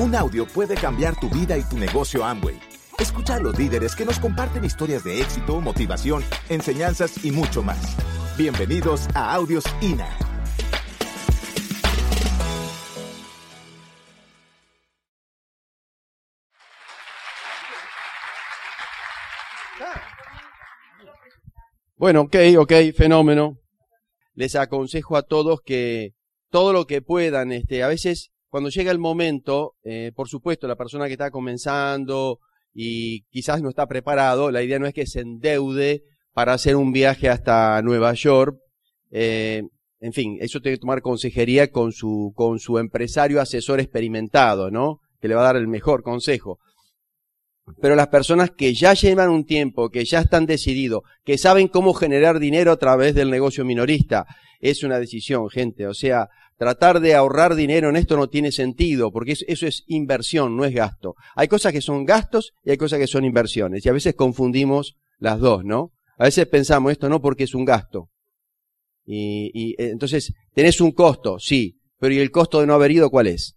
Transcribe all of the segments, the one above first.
Un audio puede cambiar tu vida y tu negocio Amway. Escucha a los líderes que nos comparten historias de éxito, motivación, enseñanzas y mucho más. Bienvenidos a Audios INA. Bueno, ok, ok, fenómeno. Les aconsejo a todos que todo lo que puedan, este, a veces cuando llega el momento, eh, por supuesto, la persona que está comenzando y quizás no está preparado, la idea no es que se endeude para hacer un viaje hasta Nueva York. Eh, en fin, eso tiene que tomar consejería con su, con su empresario asesor experimentado, ¿no? Que le va a dar el mejor consejo. Pero las personas que ya llevan un tiempo, que ya están decididos, que saben cómo generar dinero a través del negocio minorista, es una decisión, gente. O sea, tratar de ahorrar dinero en esto no tiene sentido, porque eso es inversión, no es gasto. Hay cosas que son gastos y hay cosas que son inversiones. Y a veces confundimos las dos, ¿no? A veces pensamos esto no porque es un gasto. Y, y eh, entonces, tenés un costo, sí, pero ¿y el costo de no haber ido cuál es?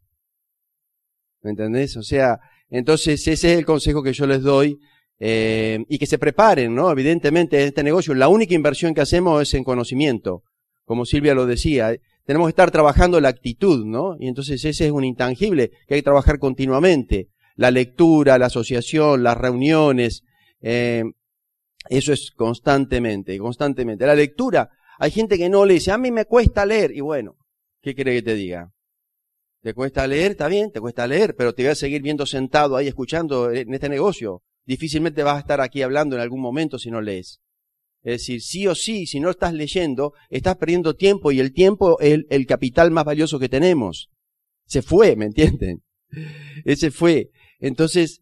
¿Me entendés? O sea, entonces ese es el consejo que yo les doy. Eh, y que se preparen, ¿no? Evidentemente, en este negocio, la única inversión que hacemos es en conocimiento. Como Silvia lo decía, tenemos que estar trabajando la actitud, ¿no? Y entonces ese es un intangible que hay que trabajar continuamente. La lectura, la asociación, las reuniones, eh, eso es constantemente, constantemente. La lectura, hay gente que no lee, dice, a mí me cuesta leer, y bueno, ¿qué quiere que te diga? ¿Te cuesta leer? Está bien, te cuesta leer, pero te voy a seguir viendo sentado ahí escuchando en este negocio. Difícilmente vas a estar aquí hablando en algún momento si no lees. Es decir, sí o sí, si no estás leyendo, estás perdiendo tiempo y el tiempo es el, capital más valioso que tenemos. Se fue, ¿me entienden? Ese fue. Entonces,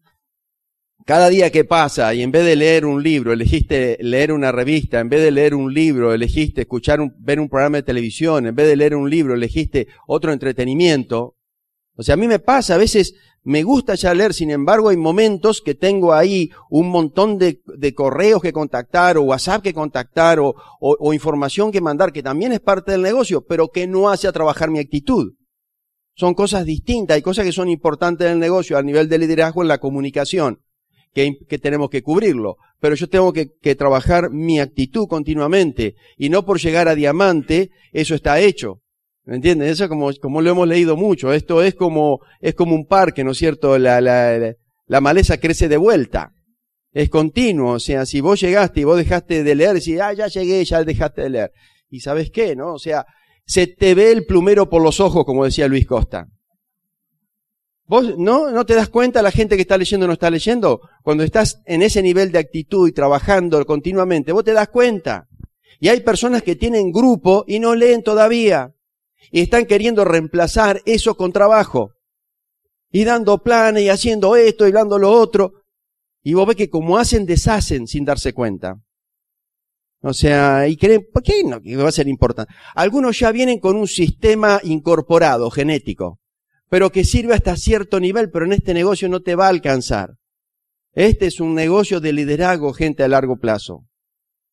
cada día que pasa y en vez de leer un libro, elegiste leer una revista, en vez de leer un libro, elegiste escuchar un, ver un programa de televisión, en vez de leer un libro, elegiste otro entretenimiento. O sea, a mí me pasa, a veces me gusta ya leer, sin embargo hay momentos que tengo ahí un montón de, correos que contactar o WhatsApp que contactar o, o información que mandar, que también es parte del negocio, pero que no hace a trabajar mi actitud. Son cosas distintas, hay cosas que son importantes en el negocio a nivel de liderazgo en la comunicación que, tenemos que cubrirlo. Pero yo tengo que, que trabajar mi actitud continuamente y no por llegar a diamante, eso está hecho. ¿Me entienden? Eso como, como lo hemos leído mucho. Esto es como, es como un parque, ¿no es cierto? La, la, la maleza crece de vuelta. Es continuo. O sea, si vos llegaste y vos dejaste de leer, y ah, ya llegué, ya dejaste de leer. ¿Y sabes qué, no? O sea, se te ve el plumero por los ojos, como decía Luis Costa. ¿Vos no, no te das cuenta la gente que está leyendo no está leyendo? Cuando estás en ese nivel de actitud y trabajando continuamente, vos te das cuenta. Y hay personas que tienen grupo y no leen todavía. Y están queriendo reemplazar eso con trabajo. Y dando planes y haciendo esto y dando lo otro. Y vos ves que como hacen, deshacen sin darse cuenta. O sea, y creen, ¿por qué no? Que va a ser importante. Algunos ya vienen con un sistema incorporado, genético pero que sirve hasta cierto nivel, pero en este negocio no te va a alcanzar. Este es un negocio de liderazgo, gente, a largo plazo.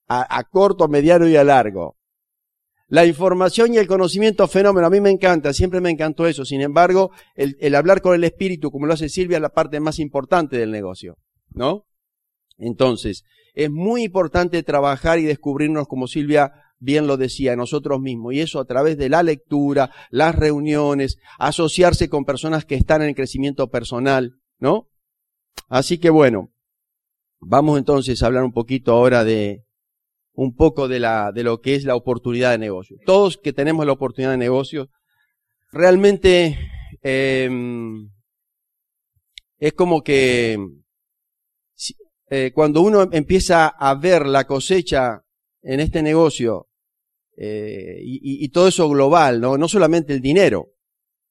A, corto, a mediano y a largo. La información y el conocimiento fenómeno, a mí me encanta, siempre me encantó eso. Sin embargo, el, el hablar con el espíritu, como lo hace Silvia, es la parte más importante del negocio. ¿No? Entonces, es muy importante trabajar y descubrirnos, como Silvia bien lo decía, nosotros mismos. Y eso a través de la lectura, las reuniones, asociarse con personas que están en el crecimiento personal, ¿no? Así que bueno, vamos entonces a hablar un poquito ahora de un poco de la de lo que es la oportunidad de negocio. Todos que tenemos la oportunidad de negocio, realmente eh, es como que eh, cuando uno empieza a ver la cosecha en este negocio eh, y, y, todo eso global, ¿no? No solamente el dinero,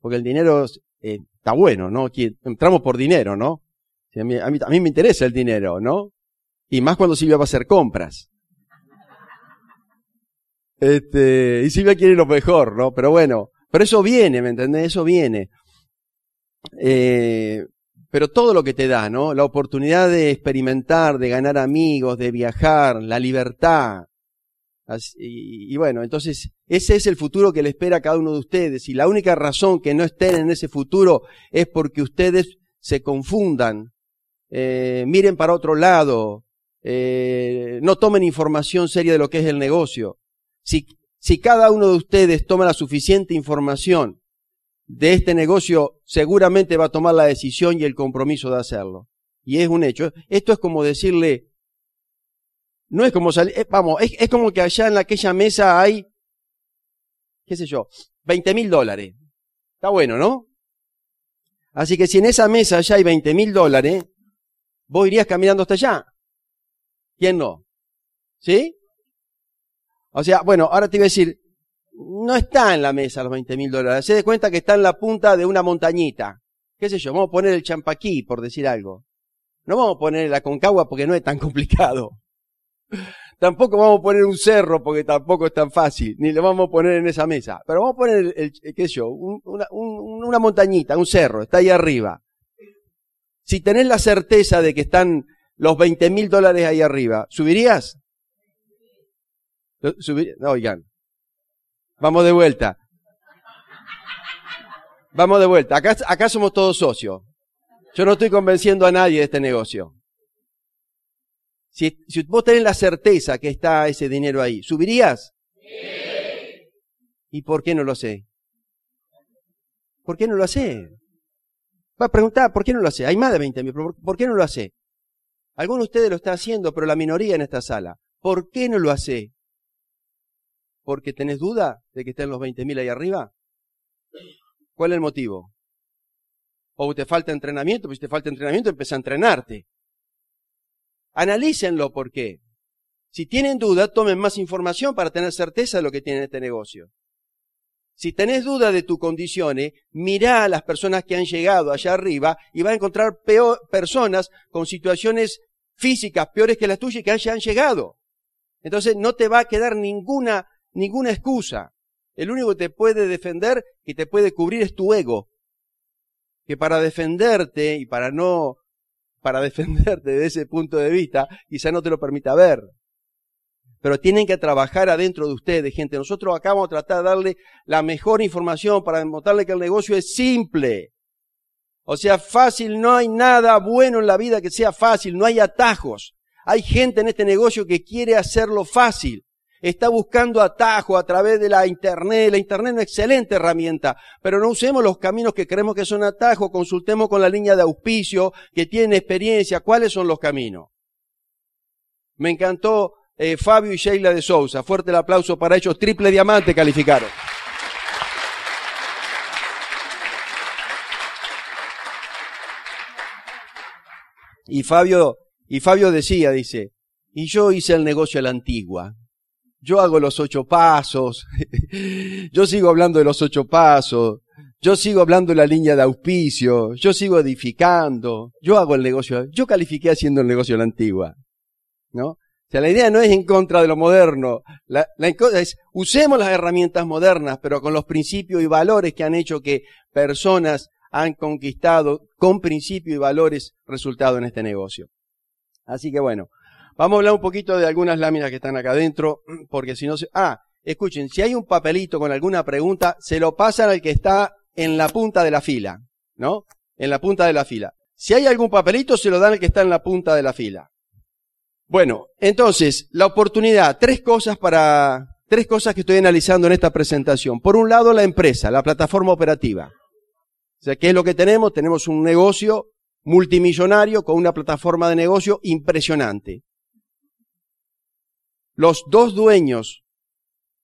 porque el dinero eh, está bueno, ¿no? entramos por dinero, ¿no? A mí, a, mí, me interesa el dinero, ¿no? Y más cuando Silvia va a hacer compras. Este, y Silvia quiere lo mejor, ¿no? Pero bueno, pero eso viene, ¿me entendés? Eso viene. Eh, pero todo lo que te da, ¿no? La oportunidad de experimentar, de ganar amigos, de viajar, la libertad, y, bueno, entonces ese es el futuro que le espera a cada uno de ustedes. Y la única razón que no estén en ese futuro es porque ustedes se confundan, eh, miren para otro lado, eh, no tomen información seria de lo que es el negocio. Si, si cada uno de ustedes toma la suficiente información de este negocio, seguramente va a tomar la decisión y el compromiso de hacerlo. Y es un hecho. Esto es como decirle, no es como salir, eh, vamos, es, como que allá en aquella mesa hay, qué sé yo, 20 mil dólares. Está bueno, ¿no? Así que si en esa mesa ya hay 20 mil dólares, vos irías caminando hasta allá. ¿Quién no? ¿Sí? O sea, bueno, ahora te iba a decir, no está en la mesa los 20 mil dólares. Se de cuenta que está en la punta de una montañita. ¿Qué sé yo? Vamos a poner el champaquí, por decir algo. No vamos a poner la concagua porque no es tan complicado. Tampoco vamos a poner un cerro porque tampoco es tan fácil, ni lo vamos a poner en esa mesa. Pero vamos a poner, el, qué sé yo, una, una montañita, un cerro, está ahí arriba. Si tenés la certeza de que están los 20 mil dólares ahí arriba, ¿subirías? No, oigan. Vamos de vuelta. Vamos de vuelta. Acá, acá somos todos socios. Yo no estoy convenciendo a nadie de este negocio. Si, vos tenés la certeza que está ese dinero ahí, ¿subirías? Sí. ¿Y por qué no lo sé? ¿Por qué no lo hace? Va a preguntar, ¿por qué no lo hace? Hay más de 20 mil, ¿por qué no lo hace? Algunos de ustedes lo está haciendo, pero la minoría en esta sala. ¿Por qué no lo hace? ¿Porque tenés duda de que estén los 20 mil ahí arriba? ¿Cuál es el motivo? ¿O te falta entrenamiento? Pues si te falta entrenamiento, empieza a entrenarte. Analícenlo por qué. Si tienen duda, tomen más información para tener certeza de lo que tiene este negocio. Si tenés duda de tus condiciones, mirá a las personas que han llegado allá arriba y vas a encontrar peor, personas con situaciones físicas peores que las tuyas que han llegado. Entonces no te va a quedar ninguna, ninguna excusa. El único que te puede defender, que te puede cubrir es tu ego. Que para defenderte y para no para defenderte de ese punto de vista, quizá no te lo permita ver. Pero tienen que trabajar adentro de ustedes, gente. Nosotros acá vamos a tratar de darle la mejor información para demostrarle que el negocio es simple. O sea, fácil, no hay nada bueno en la vida que sea fácil, no hay atajos. Hay gente en este negocio que quiere hacerlo fácil está buscando atajo a través de la Internet. La Internet es una excelente herramienta, pero no usemos los caminos que creemos que son atajos, consultemos con la línea de auspicio que tiene experiencia, cuáles son los caminos. Me encantó eh, Fabio y Sheila de Sousa. Fuerte el aplauso para ellos. Triple diamante calificaron. Y Fabio, y Fabio decía, dice, y yo hice el negocio a la antigua yo hago los ocho pasos, yo sigo hablando de los ocho pasos, yo sigo hablando de la línea de auspicio, yo sigo edificando, yo hago el negocio, yo califiqué haciendo el negocio de la antigua, ¿no? O sea, la idea no es en contra de lo moderno, la, la es usemos las herramientas modernas, pero con los principios y valores que han hecho que personas han conquistado con principios y valores resultado en este negocio. Así que bueno, Vamos a hablar un poquito de algunas láminas que están acá adentro, porque si no se... Ah, escuchen, si hay un papelito con alguna pregunta, se lo pasan al que está en la punta de la fila, ¿no? En la punta de la fila. Si hay algún papelito, se lo dan al que está en la punta de la fila. Bueno, entonces, la oportunidad, tres cosas para, tres cosas que estoy analizando en esta presentación. Por un lado, la empresa, la plataforma operativa. O sea, ¿qué es lo que tenemos? Tenemos un negocio multimillonario con una plataforma de negocio impresionante los dos dueños,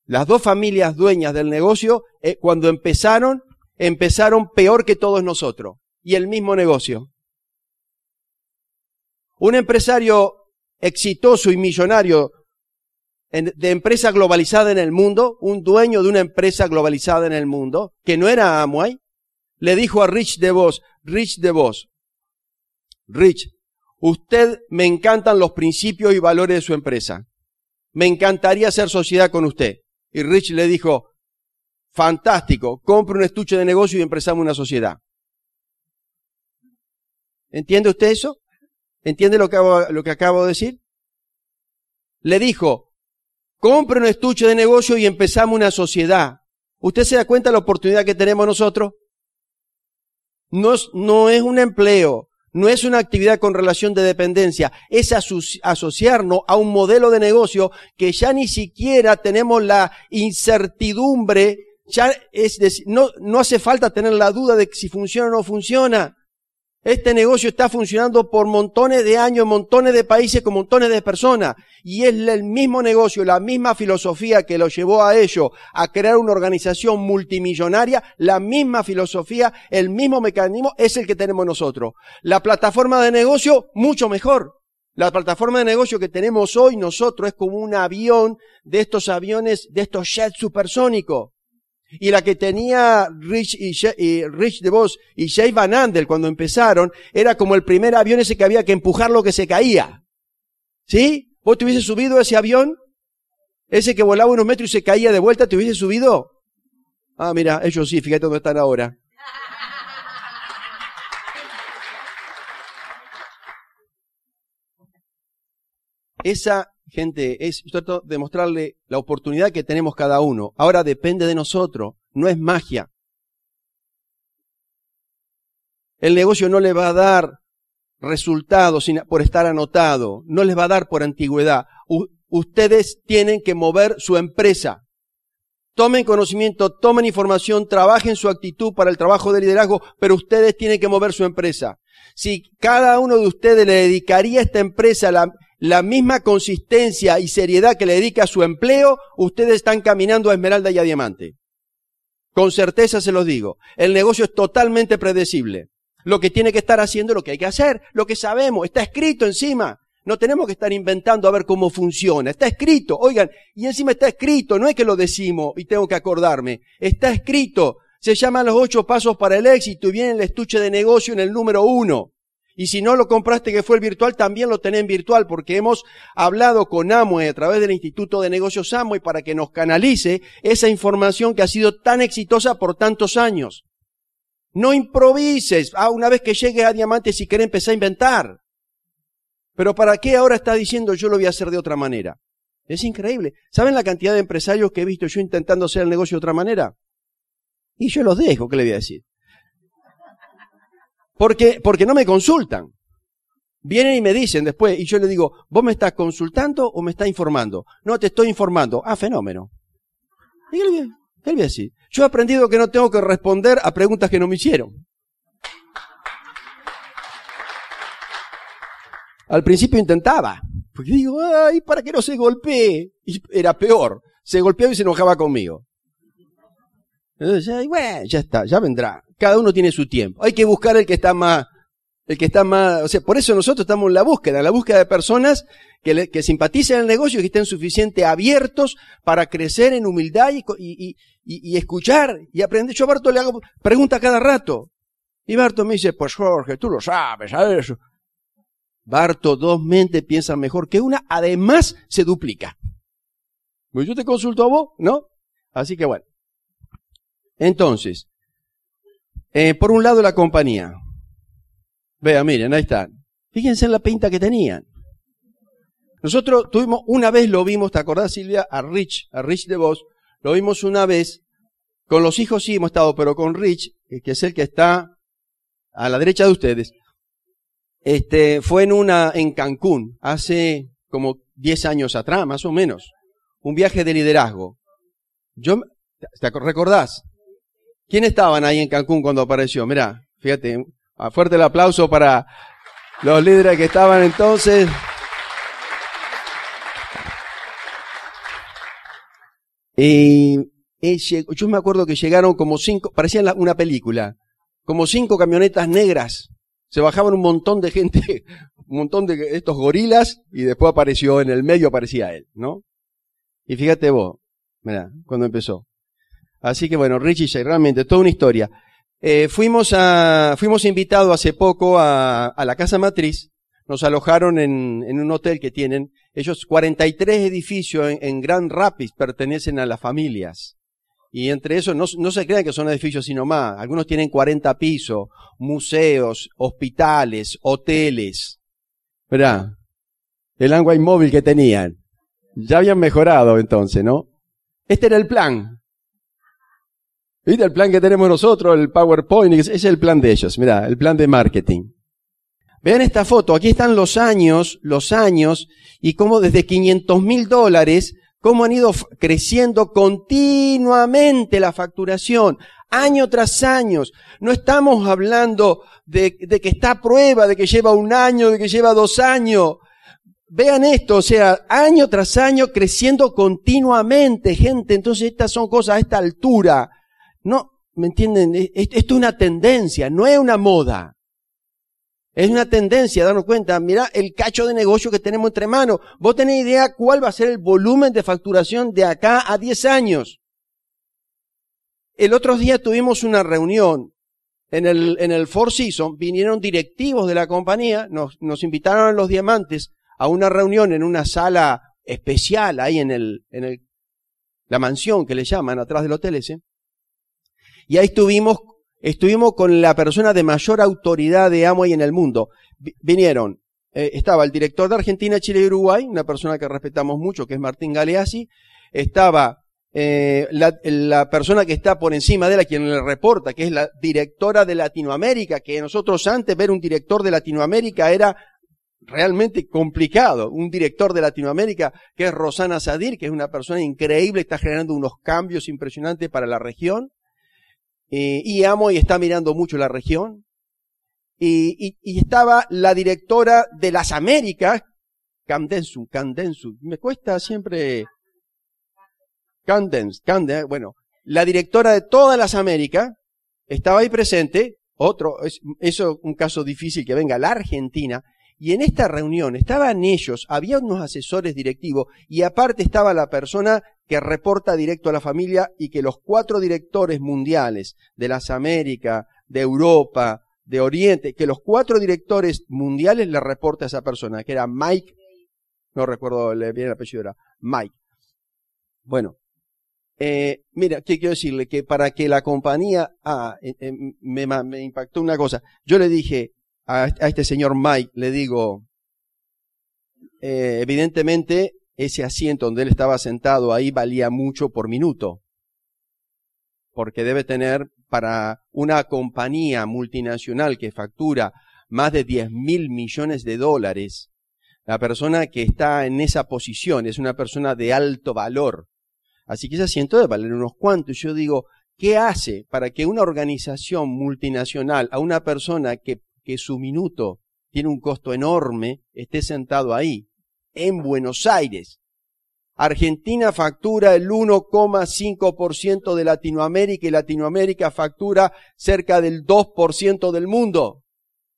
las dos familias dueñas del negocio, eh, cuando empezaron, empezaron peor que todos nosotros. Y el mismo negocio. Un empresario exitoso y millonario de empresa globalizada en el mundo, un dueño de una empresa globalizada en el mundo, que no era Amway, le dijo a Rich DeVos, Rich DeVos, Rich, usted me encantan los principios y valores de su empresa me encantaría hacer sociedad con usted. Y Rich le dijo, fantástico, compre un estuche de negocio y empezamos una sociedad. ¿Entiende usted eso? ¿Entiende lo que, lo que acabo de decir? Le dijo, compre un estuche de negocio y empezamos una sociedad. ¿Usted se da cuenta de la oportunidad que tenemos nosotros? No no es un empleo, no es una actividad con relación de dependencia, es asociarnos a un modelo de negocio que ya ni siquiera tenemos la incertidumbre, ya es decir, no, no hace falta tener la duda de si funciona o no funciona. Este negocio está funcionando por montones de años, montones de países con montones de personas. Y es el mismo negocio, la misma filosofía que lo llevó a ello, a crear una organización multimillonaria, la misma filosofía, el mismo mecanismo es el que tenemos nosotros. La plataforma de negocio, mucho mejor. La plataforma de negocio que tenemos hoy nosotros es como un avión de estos aviones, de estos jets supersónicos. Y la que tenía Rich, y, y Rich DeVos y Jay Van Andel cuando empezaron era como el primer avión ese que había que empujar lo que se caía. ¿Sí? ¿Vos te hubiese subido ese avión? Ese que volaba unos metros y se caía de vuelta, ¿te hubiese subido? Ah, mira, ellos sí, fíjate dónde están ahora. Esa gente, es trato de mostrarle la oportunidad que tenemos cada uno. Ahora depende de nosotros, no es magia. El negocio no le va a dar resultados por estar anotado, no les va a dar por antigüedad. ustedes tienen que mover su empresa. Tomen conocimiento, tomen información, trabajen su actitud para el trabajo de liderazgo, pero ustedes tienen que mover su empresa. Si cada uno de ustedes le dedicaría a esta empresa la, la misma consistencia y seriedad que le dedica a su empleo, ustedes están caminando a esmeralda y a diamante. Con certeza se los digo. El negocio es totalmente predecible. Lo que tiene que estar haciendo es lo que hay que hacer, lo que sabemos, está escrito encima. No tenemos que estar inventando a ver cómo funciona. Está escrito, oigan, y encima está escrito, no es que lo decimos y tengo que acordarme. Está escrito. Se llaman los ocho pasos para el éxito y viene el estuche de negocio en el número uno. Y si no lo compraste que fue el virtual, también lo tenés en virtual, porque hemos hablado con Amway a través del Instituto de Negocios Amway para que nos canalice esa información que ha sido tan exitosa por tantos años. No improvises. Ah, una vez que llegues a Diamante, si querés empezar a inventar. Pero ¿para qué ahora está diciendo yo lo voy a hacer de otra manera? Es increíble. ¿Saben la cantidad de empresarios que he visto yo intentando hacer el negocio de otra manera? Y yo los dejo, ¿qué le voy a decir? Porque, porque no me consultan. Vienen y me dicen después, y yo le digo, ¿vos me estás consultando o me estás informando? No, te estoy informando. Ah, fenómeno. ¿Y qué le voy? Yo he aprendido que no tengo que responder a preguntas que no me hicieron. Al principio intentaba, porque digo, ay, para que no se golpee. Y era peor, se golpeaba y se enojaba conmigo. Entonces, bueno, ya está, ya vendrá. Cada uno tiene su tiempo. Hay que buscar el que está más, el que está más, o sea, por eso nosotros estamos en la búsqueda, en la búsqueda de personas que, que simpaticen el negocio y que estén suficientemente abiertos para crecer en humildad y, y, y, escuchar y aprender. Yo a Barto le hago preguntas cada rato. Y Barto me dice, pues Jorge, tú lo sabes, ¿sabes? Barto, dos mentes piensan mejor que una, además se duplica. Pues yo te consulto a vos, ¿no? Así que bueno. Entonces, eh, por un lado la compañía. Vea, miren, ahí están. Fíjense en la pinta que tenían. Nosotros tuvimos, una vez lo vimos, ¿te acordás Silvia? A Rich, a Rich de Vos, lo vimos una vez. Con los hijos sí hemos estado, pero con Rich, eh, que es el que está a la derecha de ustedes, este, fue en una, en Cancún, hace como 10 años atrás, más o menos. Un viaje de liderazgo. Yo, ¿te recordás? ¿Quién estaban ahí en Cancún cuando apareció? Mirá, fíjate, fuerte el aplauso para los líderes que estaban entonces. Y, yo me acuerdo que llegaron como cinco, parecían una película, como cinco camionetas negras. Se bajaban un montón de gente, un montón de estos gorilas, y después apareció en el medio, aparecía él, ¿no? Y fíjate vos, mira, cuando empezó. Así que bueno, Richie realmente toda una historia. Eh, fuimos a, fuimos invitados hace poco a, a la casa matriz. Nos alojaron en, en, un hotel que tienen. Ellos 43 edificios en, en Grand Rapids pertenecen a las familias. Y entre esos no, no se crean que son edificios sino más. Algunos tienen 40 pisos, museos, hospitales, hoteles. ¿Verdad? El agua inmóvil que tenían. Ya habían mejorado entonces, ¿no? Este era el plan. ¿Viste el plan que tenemos nosotros, el PowerPoint? Ese es el plan de ellos, mira, el plan de marketing. Vean esta foto, aquí están los años, los años, y cómo desde 500 mil dólares, cómo han ido creciendo continuamente la facturación, año tras año. No estamos hablando de, de, que está a prueba, de que lleva un año, de que lleva dos años. Vean esto, o sea, año tras año creciendo continuamente, gente. Entonces estas son cosas a esta altura. No, ¿me entienden? Esto es una tendencia, no es una moda. Es una tendencia, darnos cuenta, mira el cacho de negocio que tenemos entre manos. Vos tenés idea cuál va a ser el volumen de facturación de acá a 10 años. El otro día tuvimos una reunión en el, en el Four Seasons, vinieron directivos de la compañía, nos, nos invitaron a los diamantes a una reunión en una sala especial ahí en el, en el, la mansión que le llaman atrás del hotel ese. Y ahí estuvimos estuvimos con la persona de mayor autoridad de Amway en el mundo. Vinieron, eh, estaba el director de Argentina, Chile y Uruguay, una persona que respetamos mucho, que es Martín Galeazzi, estaba eh, la, la, persona que está por encima de él, a quien le reporta, que es la directora de Latinoamérica, que nosotros antes ver un director de Latinoamérica era realmente complicado. Un director de Latinoamérica, que es Rosana Sadir, que es una persona increíble, está generando unos cambios impresionantes para la región. Eh, y amo y está mirando mucho la región. Y, y, estaba la directora de las Américas, Candensu, Candensu, me cuesta siempre, Candens, Candens, bueno, la directora de todas las Américas estaba ahí presente, otro, es, eso un caso difícil que venga la Argentina, y en esta reunión estaban ellos, había unos asesores directivos y aparte estaba la persona que reporta directo a la familia y que los cuatro directores mundiales de las Américas, de Europa, de Oriente, que los cuatro directores mundiales le reporta a esa persona, que era Mike, no recuerdo bien el apellido, era Mike. Bueno, eh, mira, ¿qué quiero decirle? Que para que la compañía, ah, eh, eh, me, impactó una cosa. Yo le dije a, este señor Mike, le digo, evidentemente ese asiento donde él estaba sentado ahí valía mucho por minuto. Porque debe tener para una compañía multinacional que factura más de 10 mil millones de dólares, la persona que está en esa posición es una persona de alto valor. Así que ese asiento debe valer unos cuantos. Yo digo, ¿qué hace para que una organización multinacional, a una persona que, que su minuto tiene un costo enorme, esté sentado ahí? En Buenos Aires. Argentina factura el 1,5% de Latinoamérica y Latinoamérica factura cerca del 2% del mundo.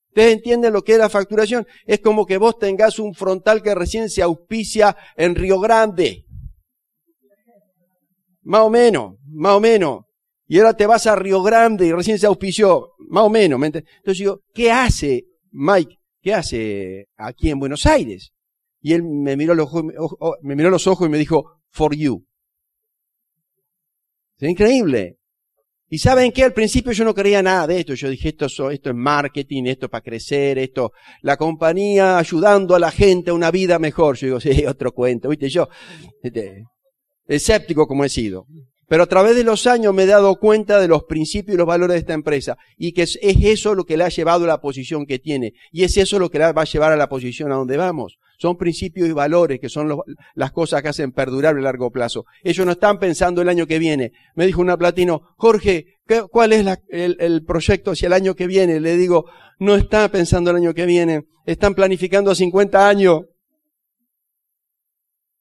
¿Ustedes entienden lo que es la facturación? Es como que vos tengas un frontal que recién se auspicia en Río Grande. Más o menos, más o menos. Y ahora te vas a Río Grande y recién se auspició. Más o menos. Entonces digo, ¿qué hace Mike? ¿Qué hace aquí en Buenos Aires? Y él me miró los ojos, me miró los ojos y me dijo, for you. Es increíble. Y saben que al principio yo no creía nada de esto. Yo dije, esto, esto es marketing, esto es para crecer, esto, la compañía ayudando a la gente a una vida mejor. Yo digo, sí, otro cuento, viste, yo, este, escéptico como he sido. Pero a través de los años me he dado cuenta de los principios y los valores de esta empresa y que es, eso lo que le ha llevado a la posición que tiene y es eso lo que la va a llevar a la posición a donde vamos. Son principios y valores que son las cosas que hacen perdurar a largo plazo. Ellos no están pensando el año que viene. Me dijo una platino, Jorge, ¿cuál es el, el proyecto hacia el año que viene? Le digo, no está pensando el año que viene, están planificando a 50 años.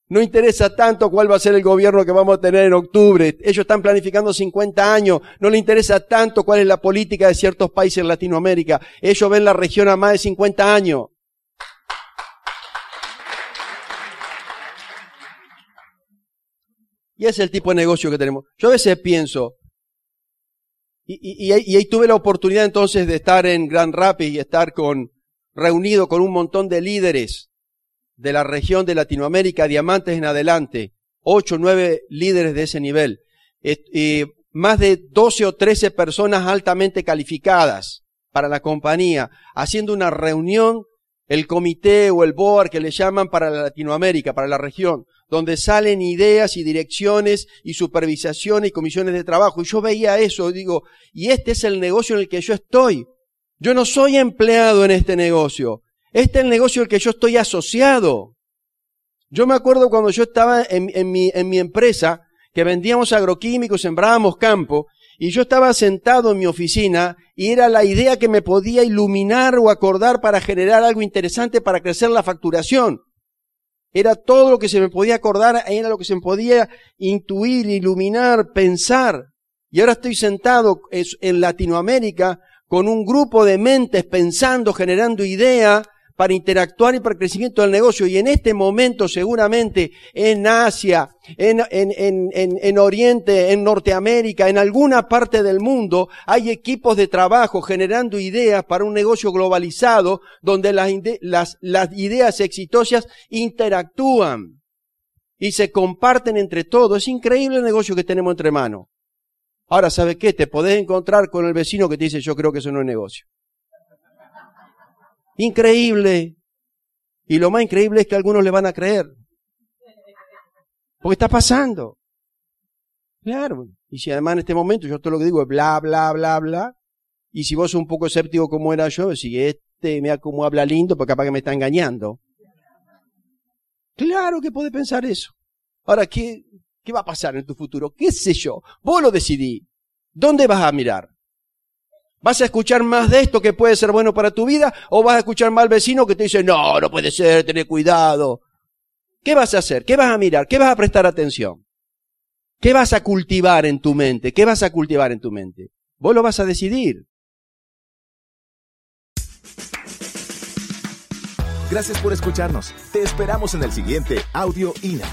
No interesa tanto cuál va a ser el gobierno que vamos a tener en octubre. Ellos están planificando 50 años. No les interesa tanto cuál es la política de ciertos países en Latinoamérica. Ellos ven la región a más de 50 años. Y ese es el tipo de negocio que tenemos. Yo a veces pienso, y, ahí tuve la oportunidad entonces de estar en Grand Rapids y estar con, reunido con un montón de líderes de la región de Latinoamérica, diamantes en adelante, ocho, nueve líderes de ese nivel, y más de 12 o 13 personas altamente calificadas para la compañía, haciendo una reunión, el comité o el board que le llaman para Latinoamérica, para la región, donde salen ideas y direcciones y supervisaciones y comisiones de trabajo. Y yo veía eso digo, y este es el negocio en el que yo estoy. Yo no soy empleado en este negocio. Este es el negocio en el que yo estoy asociado. Yo me acuerdo cuando yo estaba en, mi, en mi empresa, que vendíamos agroquímicos, sembrábamos campo, y yo estaba sentado en mi oficina y era la idea que me podía iluminar o acordar para generar algo interesante para crecer la facturación. Era todo lo que se me podía acordar, era lo que se me podía intuir, iluminar, pensar. Y ahora estoy sentado en Latinoamérica con un grupo de mentes pensando, generando ideas, para interactuar y para el crecimiento del negocio. Y en este momento seguramente en Asia, en, en, en, en, Oriente, en Norteamérica, en alguna parte del mundo, hay equipos de trabajo generando ideas para un negocio globalizado donde las, las, las ideas exitosas interactúan y se comparten entre todos. Es increíble el negocio que tenemos entre manos. Ahora, ¿sabes qué? Te podés encontrar con el vecino que te dice, yo creo que eso no es negocio. Increíble. Y lo más increíble es que algunos le van a creer. Porque está pasando. Claro. Y si además en este momento yo todo lo que digo es bla, bla, bla, bla. Y si vos sos un poco escéptico como era yo, si este mira cómo habla lindo, pues capaz que me está engañando. Claro que puede pensar eso. Ahora, ¿qué, ¿qué va a pasar en tu futuro? ¿Qué sé yo? Vos lo decidí. ¿Dónde vas a mirar? ¿Vas a escuchar más de esto que puede ser bueno para tu vida? ¿O vas a escuchar más al vecino que te dice, no, no puede ser, ten cuidado? ¿Qué vas a hacer? ¿Qué vas a mirar? ¿Qué vas a prestar atención? ¿Qué vas a cultivar en tu mente? ¿Qué vas a cultivar en tu mente? Vos lo vas a decidir. Gracias por escucharnos. Te esperamos en el siguiente Audio INA.